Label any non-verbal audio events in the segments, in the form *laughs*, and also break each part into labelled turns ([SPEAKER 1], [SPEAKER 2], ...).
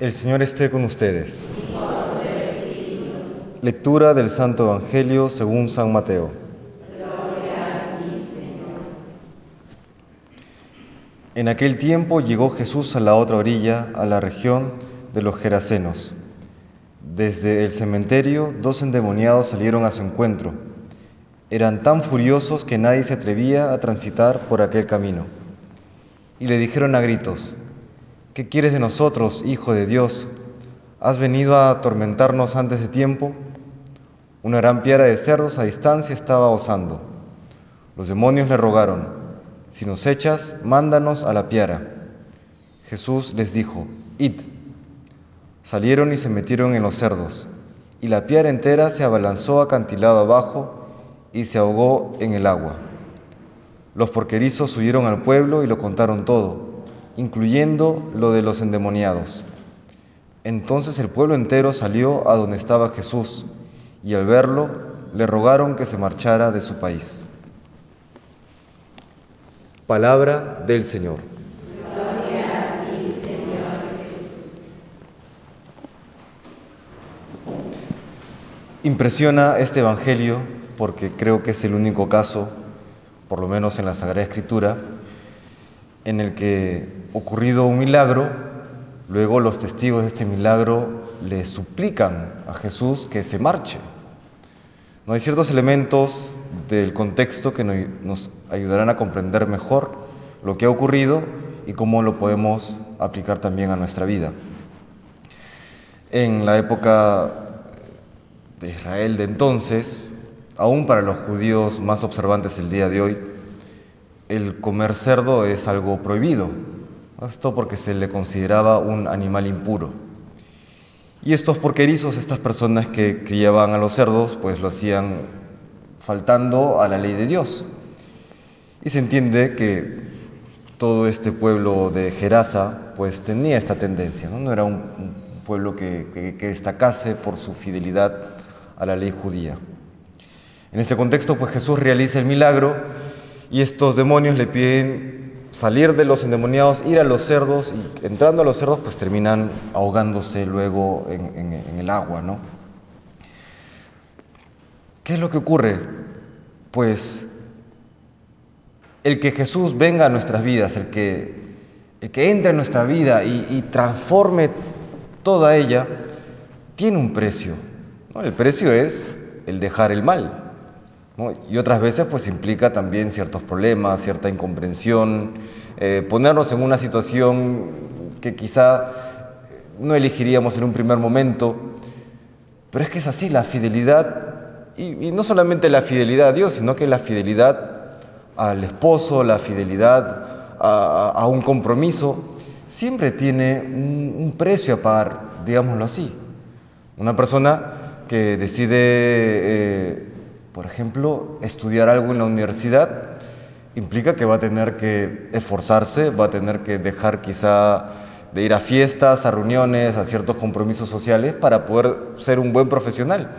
[SPEAKER 1] El Señor esté con ustedes. Lectura del Santo Evangelio según San Mateo. En aquel tiempo llegó Jesús a la otra orilla, a la región de los Gerasenos. Desde el cementerio, dos endemoniados salieron a su encuentro. Eran tan furiosos que nadie se atrevía a transitar por aquel camino. Y le dijeron a gritos, ¿Qué quieres de nosotros, Hijo de Dios? ¿Has venido a atormentarnos antes de tiempo? Una gran piara de cerdos a distancia estaba osando. Los demonios le rogaron, si nos echas, mándanos a la piara. Jesús les dijo, id. Salieron y se metieron en los cerdos, y la piara entera se abalanzó acantilado abajo y se ahogó en el agua. Los porquerizos huyeron al pueblo y lo contaron todo incluyendo lo de los endemoniados. Entonces el pueblo entero salió a donde estaba Jesús y al verlo le rogaron que se marchara de su país. Palabra del Señor. Impresiona este Evangelio porque creo que es el único caso, por lo menos en la Sagrada Escritura, en el que ocurrido un milagro, luego los testigos de este milagro le suplican a Jesús que se marche. No hay ciertos elementos del contexto que nos ayudarán a comprender mejor lo que ha ocurrido y cómo lo podemos aplicar también a nuestra vida. En la época de Israel de entonces, aún para los judíos más observantes el día de hoy, el comer cerdo es algo prohibido. Esto porque se le consideraba un animal impuro. Y estos porquerizos, estas personas que criaban a los cerdos, pues lo hacían faltando a la ley de Dios. Y se entiende que todo este pueblo de Gerasa pues tenía esta tendencia, no, no era un, pueblo que destacase por su fidelidad a la ley judía. En este contexto pues Jesús realiza el milagro y estos demonios le piden salir de los endemoniados, ir a los cerdos y entrando a los cerdos pues terminan ahogándose luego en, el agua, ¿no? ¿Qué es lo que ocurre? Pues el que Jesús venga a nuestras vidas, el que, el que entre en nuestra vida y, transforme toda ella, tiene un precio. El precio es el dejar el mal. Y otras veces pues implica también ciertos problemas, cierta incomprensión, eh, ponernos en una situación que quizá eh, no elegiríamos en un primer momento, pero es que es así, la fidelidad, y, no solamente la fidelidad a Dios, sino que la fidelidad al esposo, la fidelidad a, un compromiso, siempre tiene un, precio a pagar, digámoslo así. Una persona que decide... Eh, por ejemplo, estudiar algo en la universidad implica que va a tener que esforzarse, va a tener que dejar quizá de ir a fiestas, a reuniones, a ciertos compromisos sociales para poder ser un buen profesional.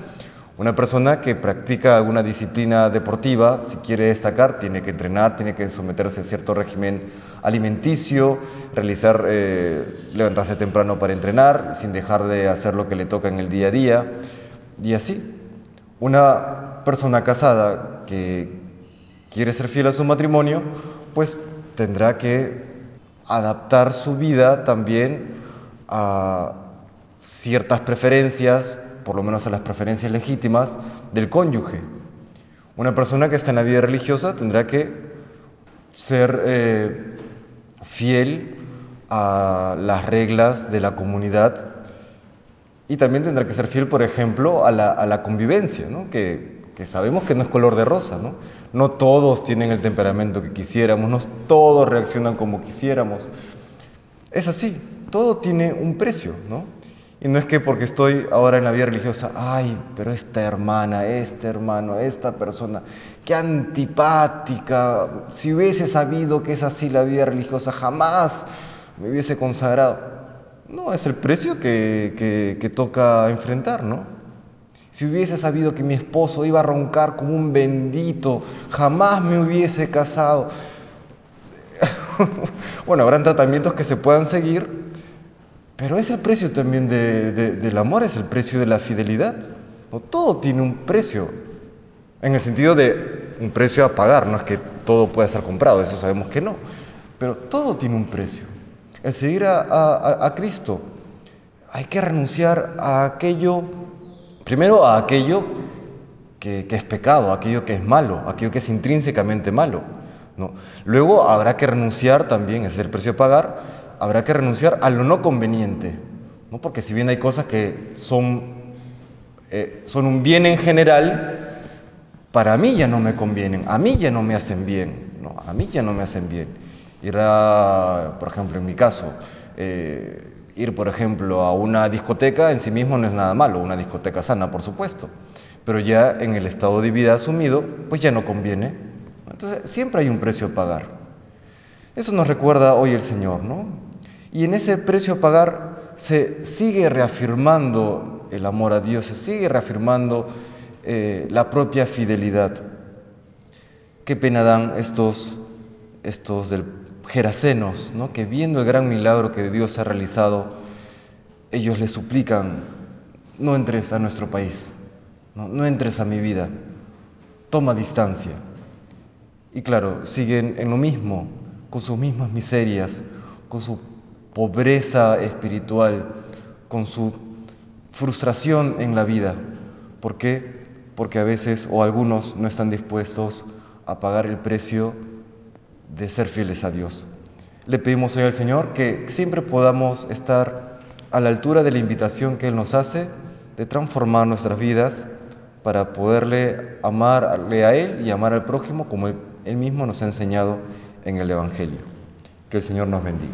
[SPEAKER 1] Una persona que practica alguna disciplina deportiva, si quiere destacar, tiene que entrenar, tiene que someterse a cierto régimen alimenticio, realizar, eh, levantarse temprano para entrenar, sin dejar de hacer lo que le toca en el día a día, y así. Una persona casada que quiere ser fiel a su matrimonio, pues tendrá que adaptar su vida también a ciertas preferencias, por lo menos a las preferencias legítimas del cónyuge. Una persona que está en la vida religiosa tendrá que ser eh, fiel a las reglas de la comunidad y también tendrá que ser fiel, por ejemplo, a la, convivencia, ¿no? que que sabemos que no es color de rosa, ¿no? No todos tienen el temperamento que quisiéramos, no todos reaccionan como quisiéramos. Es así, todo tiene un precio, ¿no? Y no es que porque estoy ahora en la vida religiosa, ay, pero esta hermana, este hermano, esta persona, qué antipática, si hubiese sabido que es así la vida religiosa, jamás me hubiese consagrado. No, es el precio que, que, que toca enfrentar, ¿no? Si hubiese sabido que mi esposo iba a roncar como un bendito, jamás me hubiese casado. *laughs* bueno, habrán tratamientos que se puedan seguir, Pero es el precio también del amor, es el precio de la fidelidad. Todo tiene un precio, en el sentido de un precio a pagar, no es que todo pueda ser comprado, eso sabemos que no, pero todo tiene un precio. El seguir a, Cristo, hay que renunciar a aquello, primero a aquello que, es pecado, aquello que es malo, aquello que es intrínsecamente malo. ¿no? Luego habrá que renunciar también, ese es el precio a pagar, habrá que renunciar a lo no conveniente, ¿no? porque si bien hay cosas que son, eh, son un bien en general, para mí ya no me convienen, a mí ya no me hacen bien, ¿no? a mí ya no me hacen bien. Ir a, por ejemplo, en mi caso, eh, ir, por ejemplo, a una discoteca en sí mismo no es nada malo, una discoteca sana, por supuesto, pero ya en el estado de vida asumido, pues ya no conviene. Entonces, siempre hay un precio a pagar. Eso nos recuerda hoy el Señor, ¿no? Y en ese precio a pagar se sigue reafirmando el amor a Dios, se sigue reafirmando eh, la propia fidelidad. Qué pena dan estos, estos del Gerasenos, ¿no? que viendo el gran milagro que Dios ha realizado, ellos le suplican, no entres a nuestro país, no, no entres a mi vida, toma distancia. Y claro, siguen en lo mismo, con sus mismas miserias, con su pobreza espiritual, con su frustración en la vida. ¿Por qué? Porque a veces o algunos no están dispuestos a pagar el precio de ser fieles a Dios. Le pedimos hoy al Señor que siempre podamos estar a la altura de la invitación que Él nos hace de transformar nuestras vidas para poderle amarle a Él y amar al prójimo como Él mismo nos ha enseñado en el Evangelio. Que el Señor nos bendiga.